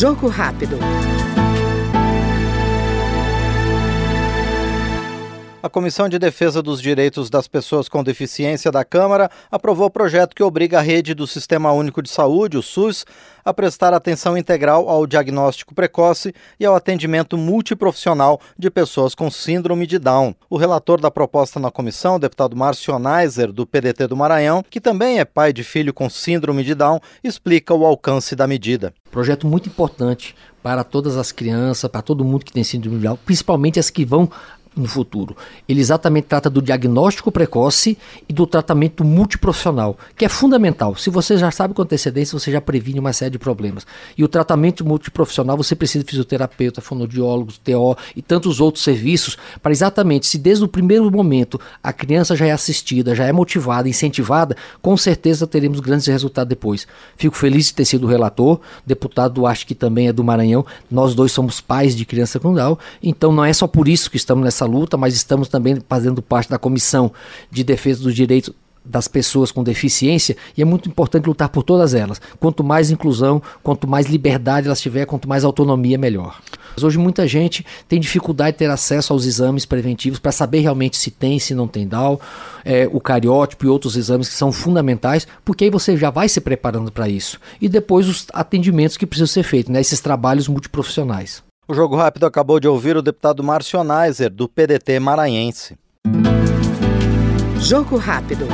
Jogo rápido. A Comissão de Defesa dos Direitos das Pessoas com Deficiência da Câmara aprovou o projeto que obriga a rede do Sistema Único de Saúde, o SUS, a prestar atenção integral ao diagnóstico precoce e ao atendimento multiprofissional de pessoas com síndrome de Down. O relator da proposta na comissão, deputado Márcio Neiser, do PDT do Maranhão, que também é pai de filho com síndrome de Down, explica o alcance da medida. Projeto muito importante para todas as crianças, para todo mundo que tem síndrome de Down, principalmente as que vão no futuro. Ele exatamente trata do diagnóstico precoce e do tratamento multiprofissional, que é fundamental. Se você já sabe com antecedência, você já previne uma série de problemas. E o tratamento multiprofissional, você precisa de fisioterapeuta, fonoaudiólogos, TO e tantos outros serviços para exatamente, se desde o primeiro momento a criança já é assistida, já é motivada, incentivada, com certeza teremos grandes resultados depois. Fico feliz de ter sido relator, deputado acho que também é do Maranhão, nós dois somos pais de criança com Down, então não é só por isso que estamos nessa luta, mas estamos também fazendo parte da Comissão de Defesa dos Direitos das pessoas com deficiência e é muito importante lutar por todas elas. Quanto mais inclusão, quanto mais liberdade elas tiver, quanto mais autonomia, melhor. Mas hoje muita gente tem dificuldade de ter acesso aos exames preventivos para saber realmente se tem, se não tem Down, é, o cariótipo e outros exames que são fundamentais, porque aí você já vai se preparando para isso. E depois os atendimentos que precisam ser feitos, né, esses trabalhos multiprofissionais. O Jogo Rápido acabou de ouvir o deputado Márcio Neiser, do PDT maranhense. Jogo Rápido.